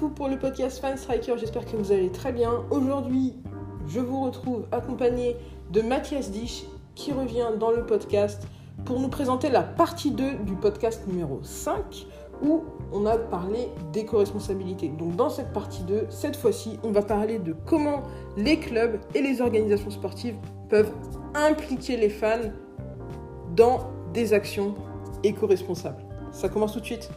Pour le podcast Fan Striker. J'espère que vous allez très bien. Aujourd'hui, je vous retrouve accompagné de Mathias Dich qui revient dans le podcast pour nous présenter la partie 2 du podcast numéro 5 où on a parlé d'éco-responsabilité. Donc dans cette partie 2, cette fois-ci, on va parler de comment les clubs et les organisations sportives peuvent impliquer les fans dans des actions éco-responsables. Ça commence tout de suite.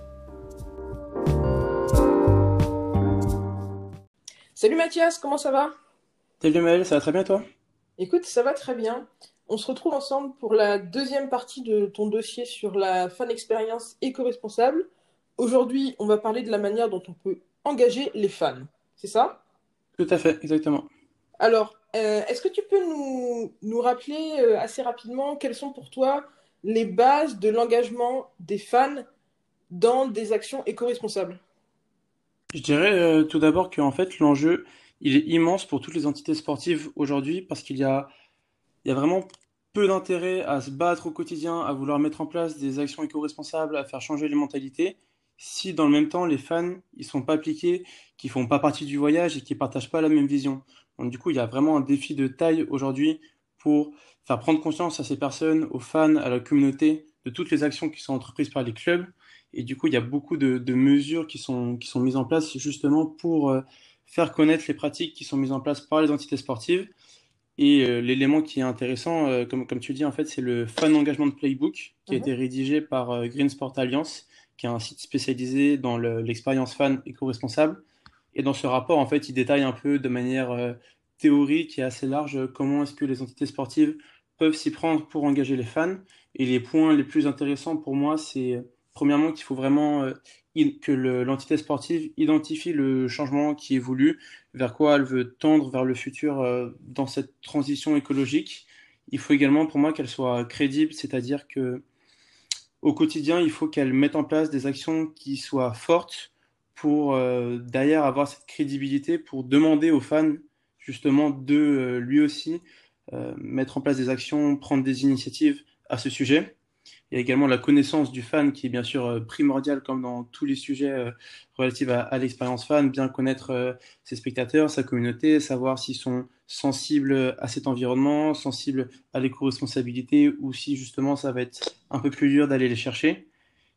Salut Mathias, comment ça va? Salut Mel, ça va très bien toi? Écoute, ça va très bien. On se retrouve ensemble pour la deuxième partie de ton dossier sur la fan expérience éco-responsable. Aujourd'hui, on va parler de la manière dont on peut engager les fans. C'est ça? Tout à fait, exactement. Alors, euh, est-ce que tu peux nous, nous rappeler euh, assez rapidement quelles sont pour toi les bases de l'engagement des fans dans des actions éco-responsables? Je dirais euh, tout d'abord qu'en fait l'enjeu il est immense pour toutes les entités sportives aujourd'hui parce qu'il y a, il y a vraiment peu d'intérêt à se battre au quotidien, à vouloir mettre en place des actions éco-responsables, à faire changer les mentalités, si dans le même temps les fans ils sont pas appliqués, qui font pas partie du voyage et qui partagent pas la même vision. Donc du coup il y a vraiment un défi de taille aujourd'hui pour faire prendre conscience à ces personnes, aux fans, à la communauté de toutes les actions qui sont entreprises par les clubs. Et du coup il y a beaucoup de, de mesures qui sont, qui sont mises en place justement pour euh, faire connaître les pratiques qui sont mises en place par les entités sportives. Et euh, l'élément qui est intéressant, euh, comme, comme tu dis, en fait, c'est le Fan Engagement Playbook qui a Mhm. été rédigé par euh, Green Sport Alliance, qui est un site spécialisé dans le- l'expérience fan éco-responsable. Et dans ce rapport, en fait, il détaille un peu de manière théorique et assez large comment est-ce que les entités sportives peuvent s'y prendre pour engager les fans. Et les points les plus intéressants pour moi, c'est premièrement qu'il faut vraiment euh, que le- l'entité sportive identifie le changement qui est voulu, vers quoi elle veut tendre vers le futur euh, dans cette transition écologique. Il faut également pour moi qu'elle soit crédible, c'est-à-dire que au quotidien, il faut qu'elle mette en place des actions qui soient fortes pour euh, derrière avoir cette crédibilité, pour demander aux fans justement de euh, lui aussi mettre en place des actions, prendre des initiatives à ce sujet. Il y a également la connaissance du fan qui est bien sûr euh, primordiale comme dans tous les sujets euh, relatifs à, à l'expérience fan, bien connaître euh, ses spectateurs, sa communauté, savoir s'ils sont sensibles à cet environnement, sensibles à l'éco-responsabilité ou si justement ça va être un peu plus dur d'aller les chercher.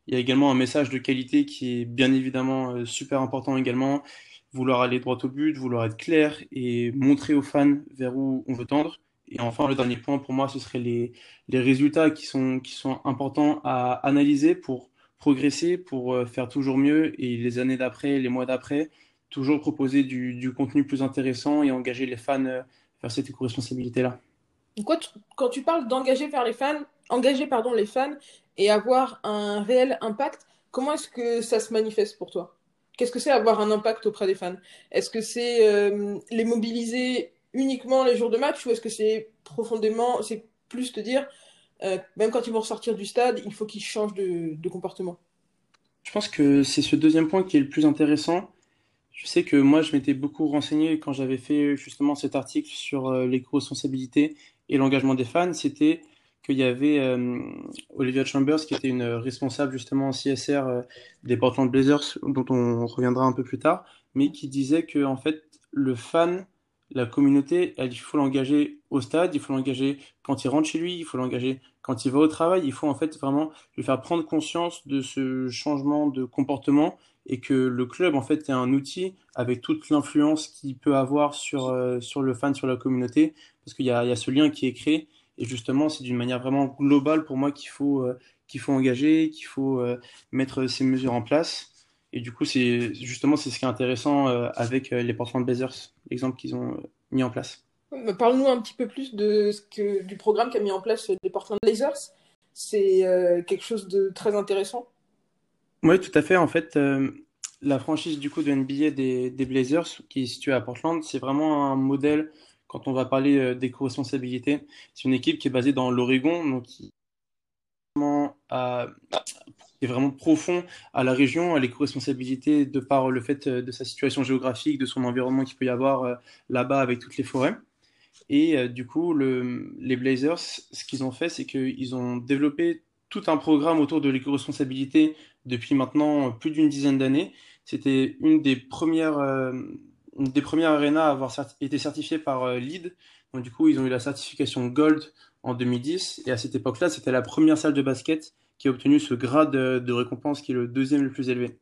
Il y a également un message de qualité qui est bien évidemment super important également. Vouloir aller droit au but, vouloir être clair et montrer aux fans vers où on veut tendre. Et enfin, le dernier point pour moi, ce serait les, les résultats qui sont, qui sont importants à analyser pour progresser, pour euh, faire toujours mieux et les années d'après, les mois d'après, toujours proposer du, du contenu plus intéressant et engager les fans euh, vers cette éco-responsabilité-là. Quand tu parles d'engager vers les fans, engager pardon, les fans et avoir un réel impact, comment est-ce que ça se manifeste pour toi? Qu'est-ce que c'est avoir un impact auprès des fans? Est-ce que c'est euh, les mobiliser uniquement les jours de match ou est-ce que c'est profondément, c'est plus te dire, euh, même quand ils vont ressortir du stade, il faut qu'ils changent de, comportement? Je pense que c'est ce deuxième point qui est le plus intéressant. Je sais que moi, je m'étais beaucoup renseigné quand j'avais fait justement cet article sur euh, l'éco-responsabilité et l'engagement des fans. C'était qu'il y avait euh, Olivia Chambers, qui était une responsable justement en CSR des Portland Blazers, dont on reviendra un peu plus tard, mais qui disait que en fait, le fan, la communauté, elle, il faut l'engager au stade, il faut l'engager quand il rentre chez lui, il faut l'engager quand il va au travail, il faut en fait vraiment lui faire prendre conscience de ce changement de comportement et que le club en fait est un outil avec toute l'influence qu'il peut avoir sur, euh, sur le fan, sur la communauté, parce qu'il y a, y a ce lien qui est créé. Et justement, c'est d'une manière vraiment globale pour moi qu'il faut, euh, qu'il faut engager, qu'il faut euh, mettre ces mesures en place. Et du coup, c'est justement c'est ce qui est intéressant euh, avec euh, les Portland Blazers, l'exemple qu'ils ont euh, mis en place. Parle-nous un petit peu plus de ce que, du programme qu'a mis en place les Portland Blazers. C'est euh, quelque chose de très intéressant. Oui, tout à fait. En fait, euh, la franchise du coup de NBA des, des Blazers, qui est située à Portland, c'est vraiment un modèle quand on va parler euh, d'éco-responsabilité. C'est une équipe qui est basée dans l'Oregon, donc qui est vraiment profond à la région, à l'éco-responsabilité de par le fait euh, de sa situation géographique, de son environnement qu'il peut y avoir euh, là-bas avec toutes les forêts. Et du coup, le, les Blazers, ce qu'ils ont fait, c'est qu'ils ont développé tout un programme autour de l'éco-responsabilité depuis maintenant plus d'une dizaine d'années. C'était une des premières, euh, des premières arénas à avoir été certifiée par euh, LEED. Donc du coup, ils ont eu la certification Gold en 2010. Et à cette époque-là, c'était la première salle de basket qui a obtenu ce grade de, récompense qui est le deuxième le plus élevé.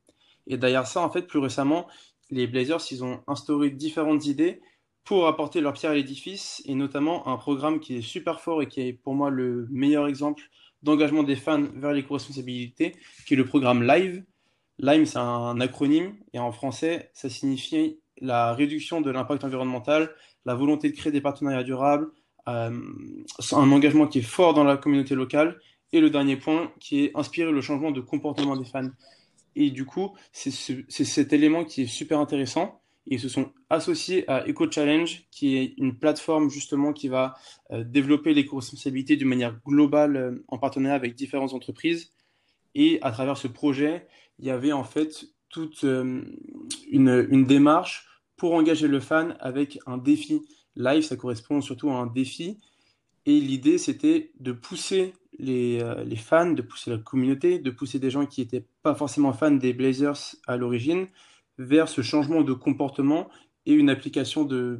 Et derrière ça, en fait, plus récemment, les Blazers, ils ont instauré différentes idées pour apporter leur pierre à l'édifice, et notamment un programme qui est super fort et qui est pour moi le meilleur exemple d'engagement des fans vers l'éco-responsabilité, qui est le programme LIVE. LIVE, c'est un acronyme, et en français, ça signifie la réduction de l'impact environnemental, la volonté de créer des partenariats durables, euh, un engagement qui est fort dans la communauté locale, et le dernier point, qui est inspirer le changement de comportement des fans. Et du coup, c'est cet élément qui est super intéressant, ils se sont associés à Eco Challenge, qui est une plateforme justement qui va euh, développer l'éco-responsabilité d'une manière globale euh, en partenariat avec différentes entreprises. Et à travers ce projet, il y avait en fait toute euh, une, une, démarche pour engager le fan avec un défi. Live, ça correspond surtout à un défi. Et l'idée, c'était de pousser les, les, fans, de pousser la communauté, de pousser des gens qui n'étaient pas forcément fans des Blazers à l'origine, vers ce changement de comportement et une application de,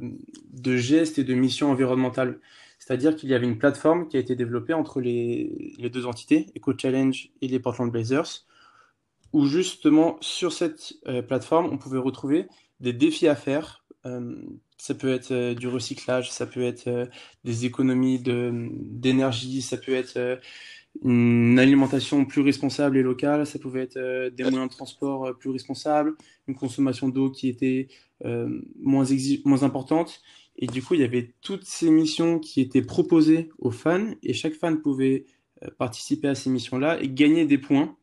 gestes et de missions environnementales. C'est-à-dire qu'il y avait une plateforme qui a été développée entre les, les deux entités, Eco Challenge et les Portland Blazers, où justement sur cette euh, plateforme, on pouvait retrouver des défis à faire. Euh, ça peut être euh, du recyclage, ça peut être euh, des économies d'énergie, ça peut être euh, une alimentation plus responsable et locale, ça pouvait être des moyens de transport plus responsables, une consommation d'eau qui était moins, moins importante. Et du coup, il y avait toutes ces missions qui étaient proposées aux fans et chaque fan pouvait participer à ces missions-là et gagner des points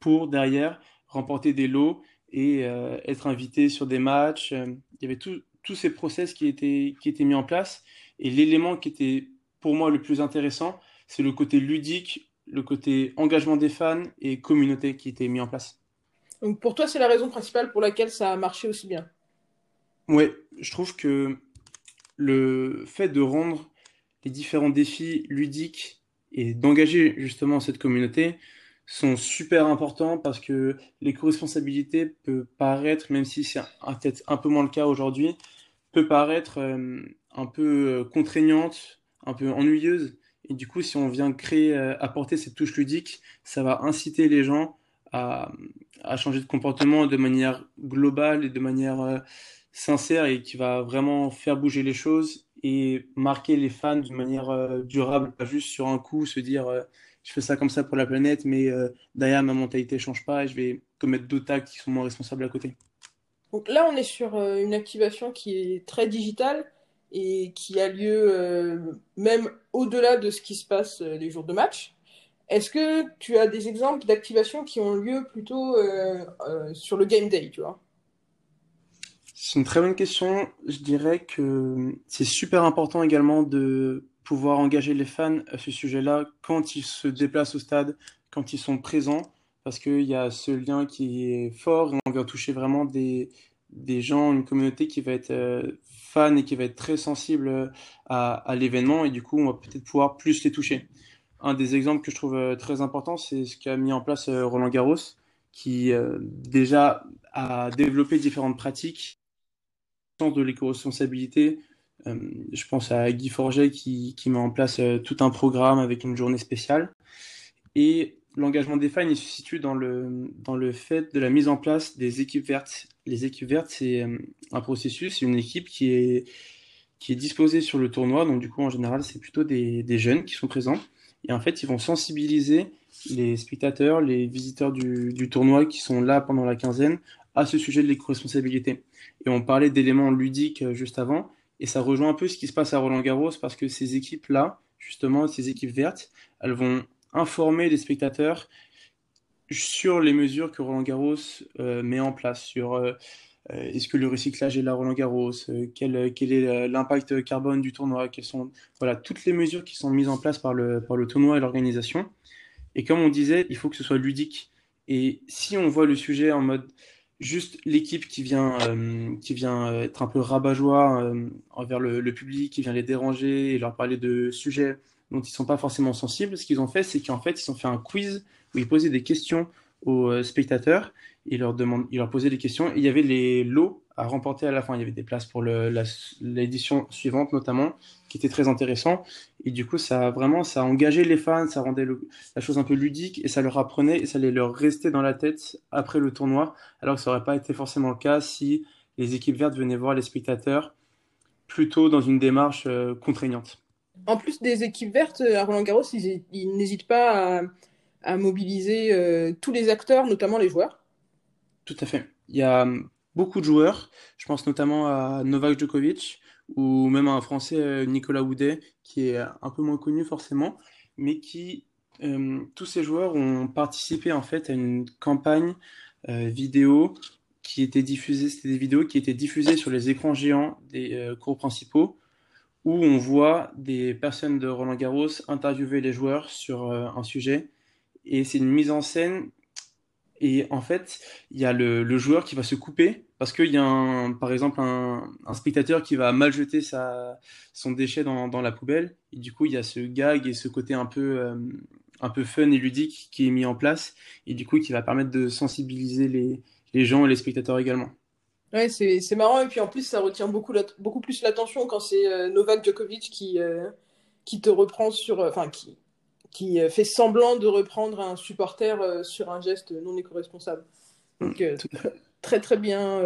pour derrière remporter des lots et être invité sur des matchs. Il y avait tous ces process qui étaient, qui étaient mis en place. Et l'élément qui était pour moi le plus intéressant, c'est le côté ludique le côté engagement des fans et communauté qui était mis en place. Donc pour toi, c'est la raison principale pour laquelle ça a marché aussi bien? Ouais, je trouve que le fait de rendre les différents défis ludiques et d'engager justement cette communauté sont super importants parce que l'éco-responsabilité peut paraître, même si c'est peut-être un peu moins le cas aujourd'hui, peut paraître euh, un peu euh, contraignante, un peu ennuyeuse, et du coup, si on vient créer, euh, apporter cette touche ludique, ça va inciter les gens à, changer de comportement de manière globale et de manière sincère et qui va vraiment faire bouger les choses et marquer les fans de manière durable, pas juste sur un coup se dire je fais ça comme ça pour la planète, mais euh, derrière ma mentalité change pas et je vais commettre d'autres actes qui sont moins responsables à côté. Donc là, on est sur euh, une activation qui est très digitale et qui a lieu euh, même au-delà de ce qui se passe les jours de match. Est-ce que tu as des exemples d'activations qui ont lieu plutôt sur le game day, tu vois? C'est une très bonne question. Je dirais que c'est super important également de pouvoir engager les fans à ce sujet-là quand ils se déplacent au stade, quand ils sont présents, parce qu'il y a ce lien qui est fort et on vient toucher vraiment des, gens, une communauté qui va être euh, fan et qui va être très sensible euh, à, l'événement et du coup on va peut-être pouvoir plus les toucher. Un des exemples que je trouve euh, très important, c'est ce qu'a mis en place Roland Garros, qui déjà a développé différentes pratiques de l'éco-responsabilité. Je pense à Guy Forget qui, met en place tout un programme avec une journée spéciale. Et l'engagement des fans il se situe dans le, dans le fait de la mise en place des équipes vertes. Les équipes vertes, c'est euh, un processus, c'est une équipe qui est, qui est disposée sur le tournoi. Donc, du coup, en général, c'est plutôt des, jeunes qui sont présents. Et en fait, ils vont sensibiliser les spectateurs, les visiteurs du, tournoi qui sont là pendant la quinzaine à ce sujet de l'éco-responsabilité. Et on parlait d'éléments ludiques euh, juste avant. Et ça rejoint un peu ce qui se passe à Roland Garros parce que ces équipes-là, justement, ces équipes vertes, elles vont informer les spectateurs sur les mesures que Roland Garros met en place, sur est-ce que le recyclage est là Roland Garros, quel, quel est l'impact carbone du tournoi, quelles sont voilà, toutes les mesures qui sont mises en place par le, par le tournoi et l'organisation. Et comme on disait, il faut que ce soit ludique. Et si on voit le sujet en mode juste l'équipe qui vient, euh, qui vient être un peu rabat-joie euh, envers le, public, qui vient les déranger et leur parler de sujets dont ils sont pas forcément sensibles, ce qu'ils ont fait, c'est qu'en fait, ils ont fait un quiz où ils posaient des questions aux euh, spectateurs, ils leur, demandent, ils leur posaient des questions, et il y avait les lots à remporter à la fin. Il y avait des places pour l'édition suivante notamment, qui était très intéressant. Et du coup, ça a vraiment, ça engagé les fans, ça rendait la chose un peu ludique et ça leur apprenait et ça allait leur rester dans la tête après le tournoi, alors que ça n'aurait pas été forcément le cas si les équipes vertes venaient voir les spectateurs plutôt dans une démarche euh, contraignante. En plus des équipes vertes, à Roland Garros, ils, n'hésitent pas à, mobiliser euh, tous les acteurs, notamment les joueurs. Tout à fait. Il y a beaucoup de joueurs. Je pense notamment à Novak Djokovic ou même à un Français, euh, Nicolas Houdet, qui est un peu moins connu forcément, mais qui, euh, tous ces joueurs ont participé en fait à une campagne euh, vidéo qui était diffusée, c'était des vidéos qui étaient diffusées sur les écrans géants des cours principaux, où on voit des personnes de Roland Garros interviewer les joueurs sur un sujet. Et c'est une mise en scène et en fait, il y a le, joueur qui va se couper parce qu'il y a, un, par exemple, un, spectateur qui va mal jeter sa, son déchet dans, dans, la poubelle. Et du coup, il y a ce gag et ce côté un peu, euh, un peu fun et ludique qui est mis en place. Et du coup, qui va permettre de sensibiliser les, les gens et les spectateurs également. Ouais, c'est marrant. Et puis en plus, ça retient beaucoup, beaucoup plus l'attention quand c'est euh, Novak Djokovic qui, euh, qui te reprend sur. Enfin, qui qui fait semblant de reprendre un supporter sur un geste non éco-responsable. Donc euh, très très bien,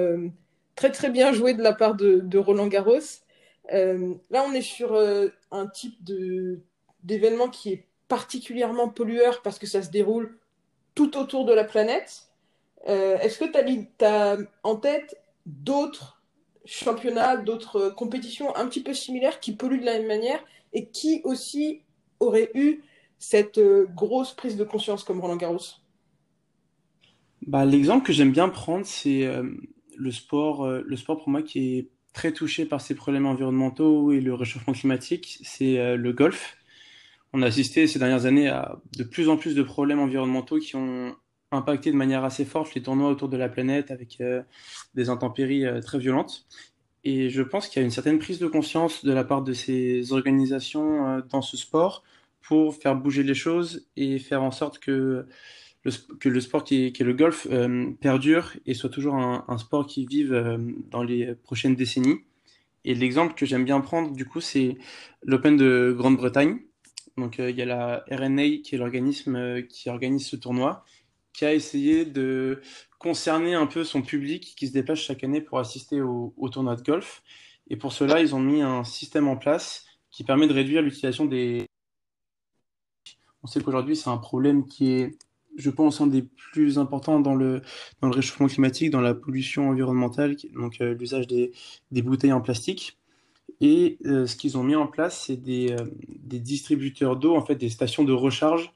très très bien joué de la part de, Roland Garros. là, on est sur un type de d'événement qui est particulièrement pollueur parce que ça se déroule tout autour de la planète. Est-ce que tu as, en tête d'autres championnats, d'autres compétitions un petit peu similaires qui polluent de la même manière et qui aussi auraient eu cette euh, grosse prise de conscience comme Roland Garros? Bah, L'exemple que j'aime bien prendre, c'est euh, le, sport, euh, le sport pour moi qui est très touché par ces problèmes environnementaux et le réchauffement climatique, c'est le golf. On a assisté ces dernières années à de plus en plus de problèmes environnementaux qui ont impacté de manière assez forte les tournois autour de la planète avec des intempéries très violentes. Et je pense qu'il y a une certaine prise de conscience de la part de ces organisations dans ce sport pour faire bouger les choses et faire en sorte que que le sport qui est, le golf euh, perdure et soit toujours un, sport qui vive euh, dans les prochaines décennies. Et l'exemple que j'aime bien prendre, du coup, c'est l'Open de Grande-Bretagne. Donc, euh, il y a la RNA, qui est l'organisme qui organise ce tournoi, qui a essayé de concerner un peu son public qui se déplace chaque année pour assister au tournoi de golf. Et pour cela, ils ont mis un système en place qui permet de réduire l'utilisation des on sait qu'aujourd'hui, c'est un problème qui est, je pense, un des plus importants dans le, réchauffement climatique, dans la pollution environnementale, donc euh, l'usage des, bouteilles en plastique. Et euh, ce qu'ils ont mis en place, c'est des, euh, des, distributeurs d'eau, en fait, des stations de recharge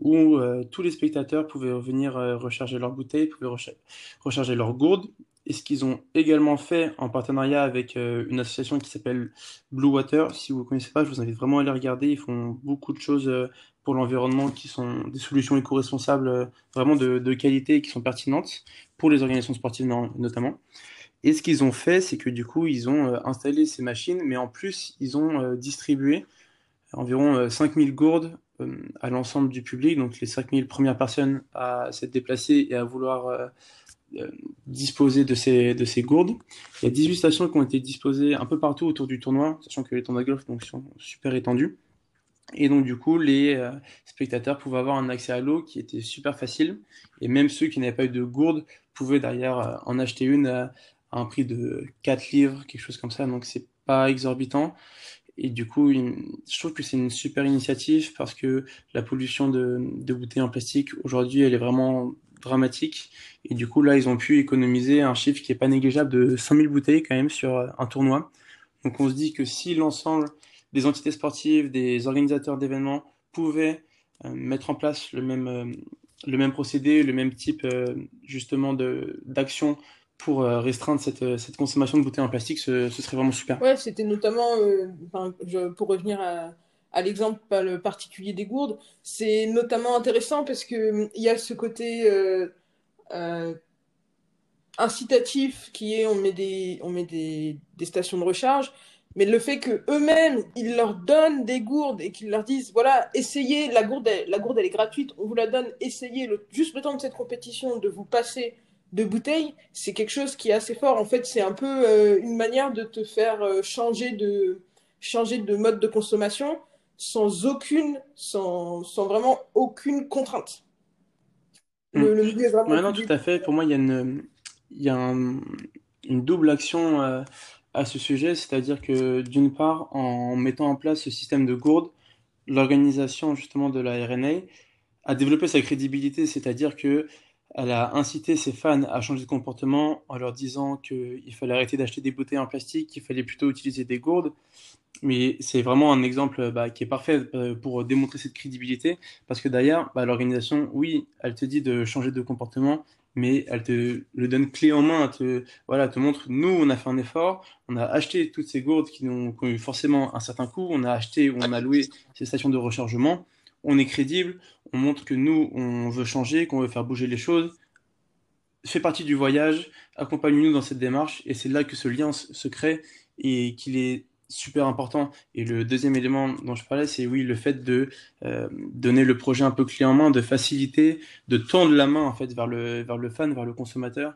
où tous les spectateurs pouvaient venir recharger leurs bouteilles, pouvaient recharger leurs gourdes. Et ce qu'ils ont également fait en partenariat avec une association qui s'appelle Blue Water, si vous ne connaissez pas, je vous invite vraiment à les regarder. Ils font beaucoup de choses pour l'environnement qui sont des solutions éco-responsables euh, vraiment de, de, qualité et qui sont pertinentes pour les organisations sportives notamment. Et ce qu'ils ont fait, c'est que du coup, ils ont euh, installé ces machines, mais en plus, ils ont euh, distribué environ 5000 gourdes à l'ensemble du public, donc les 5000 premières personnes à s'être déplacées et à vouloir disposer de ces, de ces gourdes. Il y a 18 stations qui ont été disposées un peu partout autour du tournoi, sachant que les tournois de golf donc, sont super étendus. Et donc, du coup, les euh, spectateurs pouvaient avoir un accès à l'eau qui était super facile. Et même ceux qui n'avaient pas eu de gourde pouvaient derrière euh, en acheter une à, un prix de 4 livres, quelque chose comme ça. Donc, c'est pas exorbitant. Et du coup, je trouve que c'est une super initiative parce que la pollution de, de bouteilles en plastique, aujourd'hui, elle est vraiment dramatique. Et du coup, là, ils ont pu économiser un chiffre qui est pas négligeable de 5000 bouteilles quand même sur euh, un tournoi. Donc, on se dit que si l'ensemble des entités sportives, des organisateurs d'événements pouvaient euh, mettre en place le même, euh, le même procédé, le même type justement d'action pour restreindre cette, cette, consommation de bouteilles en plastique, ce, serait vraiment super. Ouais, c'était notamment, pour revenir à, à l'exemple particulier des gourdes, c'est notamment intéressant parce qu'il y a ce côté incitatif qui est on met des, on met des, stations de recharge, mais le fait que eux-mêmes ils leur donnent des gourdes et qu'ils leur disent voilà essayez la gourde la gourde elle est gratuite on vous la donne essayez le, juste le temps de cette compétition de vous passer de bouteilles c'est quelque chose qui est assez fort. En fait c'est un peu euh, une manière de te faire euh, changer de changer de mode de consommation sans aucune sans, sans vraiment aucune contrainte. Le, le milieu est vraiment non, tout à fait. Pour moi il y a une il y a une double action euh, à ce sujet, c'est-à-dire que d'une part, en mettant en place ce système de gourde, l'organisation justement de la RNA a développé sa crédibilité, c'est-à-dire que elle a incité ses fans à changer de comportement en leur disant qu'il fallait arrêter d'acheter des bouteilles en plastique, qu'il fallait plutôt utiliser des gourdes. Mais c'est vraiment un exemple bah, qui est parfait euh, pour démontrer cette crédibilité, parce que d'ailleurs, bah, l'organisation, oui, elle te dit de changer de comportement, mais elle te le donne clé en main, te, voilà, te montre, nous, on a fait un effort, on a acheté toutes ces gourdes qui ont, eu forcément un certain coût, on a acheté ou on a loué ces stations de rechargement, on est crédible, on montre que nous, on veut changer, qu'on veut faire bouger les choses, fait partie du voyage, accompagne-nous dans cette démarche, et c'est là que ce lien se crée et qu'il est super important. Et le deuxième élément dont je parlais, c'est oui, le fait de euh, donner le projet un peu clé en main, de faciliter, de tendre la main en fait vers le, vers le fan, vers le consommateur,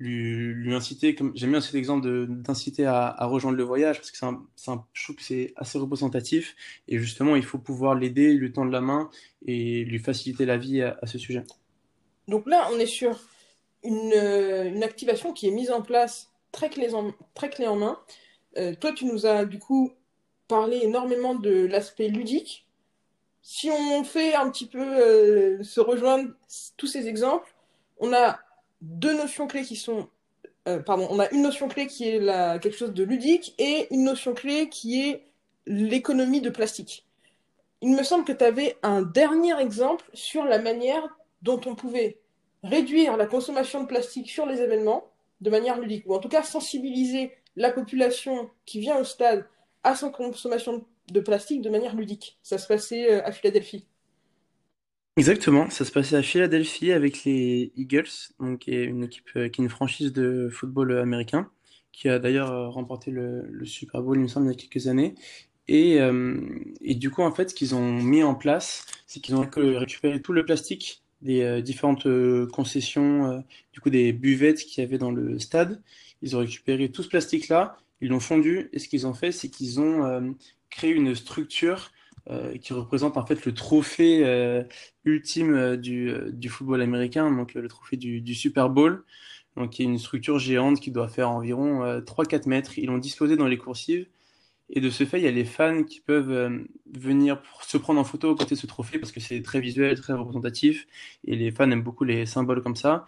lui, inciter, comme j'aime bien cet exemple d'inciter à, rejoindre le voyage, parce que c'est un, un, je trouve que c'est assez représentatif, et justement, il faut pouvoir l'aider, lui tendre la main et lui faciliter la vie à, à, ce sujet. Donc là, on est sur une, une activation qui est mise en place très clé en, très clé en main, euh, toi, tu nous as du coup parlé énormément de l'aspect ludique. Si on fait un petit peu euh, se rejoindre tous ces exemples, on a deux notions clés qui sont euh, pardon, on a une notion clé qui est quelque chose de ludique et une notion clé qui est l'économie de plastique. Il me semble que tu avais un dernier exemple sur la manière dont on pouvait réduire la consommation de plastique sur les événements de manière ludique, ou en tout cas sensibiliser la population qui vient au stade à son consommation de plastique de manière ludique. Ça se passait euh, à Philadelphie. Exactement, ça se passait à Philadelphie avec les Eagles, donc qui est une équipe euh, qui est une franchise de football américain, qui a d'ailleurs euh, remporté le, Super Bowl, il me semble, il y a quelques années. Et, et du coup, en fait, ce qu'ils ont mis en place, c'est qu'ils ont récupéré tout le plastique des différentes concessions, du coup des buvettes qu'il y avait dans le stade, ils ont récupéré tout ce plastique-là, ils l'ont fondu, et ce qu'ils ont fait, c'est qu'ils ont euh, créé une structure euh, qui représente en fait le trophée euh, ultime du, du, football américain, donc le trophée du, Super Bowl. Donc y a une structure géante qui doit faire environ 3-4 mètres. Ils l'ont disposé dans les coursives. Et de ce fait, il y a les fans qui peuvent venir se prendre en photo à côté de ce trophée parce que c'est très visuel, très représentatif. Et les fans aiment beaucoup les symboles comme ça.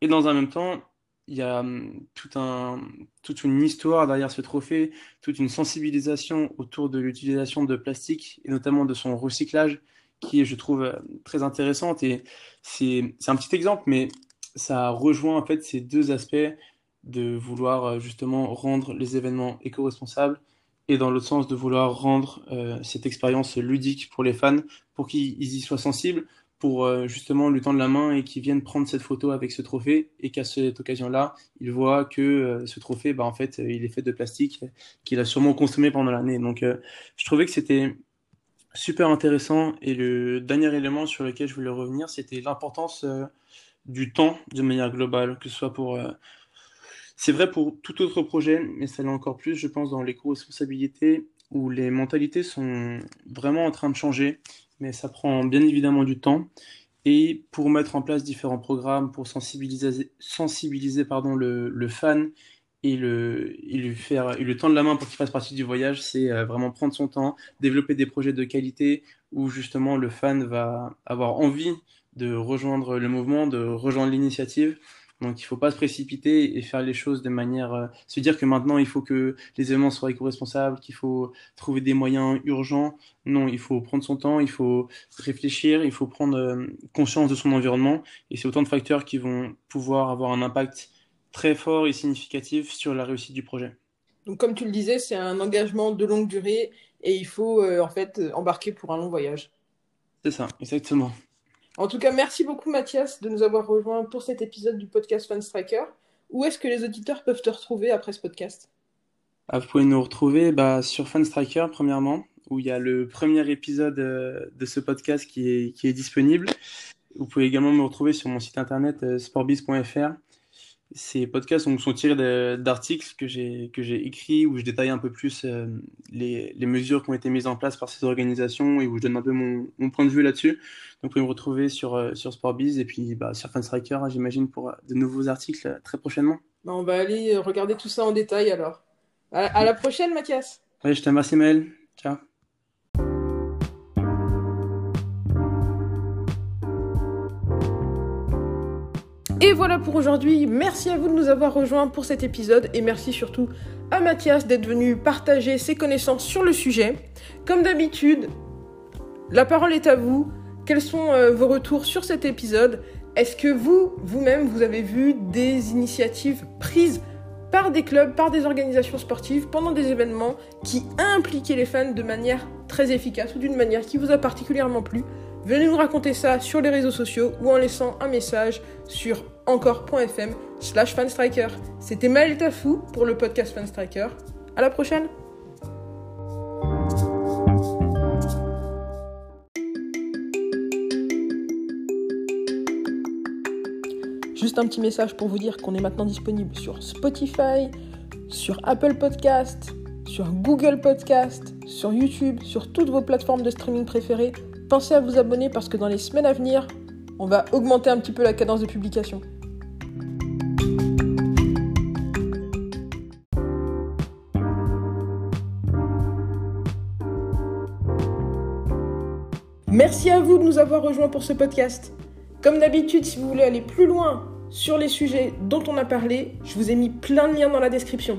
Et dans un même temps, il y a hum, toute une histoire derrière ce trophée, toute une sensibilisation autour de l'utilisation de plastique et notamment de son recyclage qui est, je trouve, euh, très intéressante. Et c'est un petit exemple, mais ça rejoint en fait ces deux aspects de vouloir euh, justement rendre les événements éco-responsables et dans l'autre sens de vouloir rendre euh, cette expérience ludique pour les fans pour qu'ils y soient sensibles pour euh, justement lui tendre la main et qu'il vienne prendre cette photo avec ce trophée et qu'à cette occasion-là, il voit que euh, ce trophée, bah, en fait, il est fait de plastique qu'il a sûrement consommé pendant l'année. Donc, euh, je trouvais que c'était super intéressant et le dernier élément sur lequel je voulais revenir, c'était l'importance du temps de manière globale, que ce soit pour... C'est vrai pour tout autre projet, mais ça l'est encore plus, je pense, dans l'éco-responsabilité où les mentalités sont vraiment en train de changer mais ça prend bien évidemment du temps. Et pour mettre en place différents programmes, pour sensibiliser, sensibiliser pardon, le, le fan et, le, lui faire le temps de la main pour qu'il fasse partie du voyage, c'est euh, vraiment prendre son temps, développer des projets de qualité où justement le fan va avoir envie de rejoindre le mouvement, de rejoindre l'initiative Donc il ne faut pas se précipiter et faire les choses de manière... Euh, se dire que maintenant il faut que les événements soient éco-responsables, qu'il faut trouver des moyens urgents. Non, il faut prendre son temps, il faut réfléchir, il faut prendre euh, conscience de son environnement. Et c'est autant de facteurs qui vont pouvoir avoir un impact très fort et significatif sur la réussite du projet. Donc comme tu le disais, c'est un engagement de longue durée et il faut euh, en fait embarquer pour un long voyage. C'est ça, exactement. En tout cas, merci beaucoup Mathias de nous avoir rejoints pour cet épisode du podcast Fan Striker. Où est-ce que les auditeurs peuvent te retrouver après ce podcast? Ah, Vous pouvez nous retrouver bah, sur Fan Striker premièrement, où il y a le premier épisode euh, de ce podcast qui est, qui est disponible. Vous pouvez également me retrouver sur mon site internet euh, sportbiz.fr ces podcasts sont tirés d'articles que j'ai que j'ai écrits où je détaille un peu plus euh, les, les, mesures qui ont été mises en place par ces organisations et où je donne un peu mon, mon point de vue là-dessus. Donc vous pouvez me retrouver sur euh, sur Sportbiz et puis bah, sur Fanstriker, hein, j'imagine pour de nouveaux articles euh, très prochainement. Bah, on va aller regarder tout ça en détail alors. À, à la prochaine Mathias. Oui, je te remercie Maël. Ciao. Et voilà pour aujourd'hui. Merci à vous de nous avoir rejoints pour cet épisode et merci surtout à Mathias d'être venu partager ses connaissances sur le sujet. Comme d'habitude, la parole est à vous. Quels sont euh, vos retours sur cet épisode? Est-ce que vous, vous-même, vous avez vu des initiatives prises par des clubs, par des organisations sportives pendant des événements qui impliquaient les fans de manière très efficace ou d'une manière qui vous a particulièrement plu Venez nous raconter ça sur les réseaux sociaux ou en laissant un message sur encore.fm slash fanstriker. C'était Maël Tafou pour le podcast Fanstriker. À la prochaine Juste un petit message pour vous dire qu'on est maintenant disponible sur Spotify, sur Apple Podcast, sur Google Podcast, sur YouTube, sur toutes vos plateformes de streaming préférées Pensez à vous abonner parce que dans les semaines à venir, on va augmenter un petit peu la cadence de publication. Merci à vous de nous avoir rejoints pour ce podcast. Comme d'habitude, si vous voulez aller plus loin sur les sujets dont on a parlé, je vous ai mis plein de liens dans la description.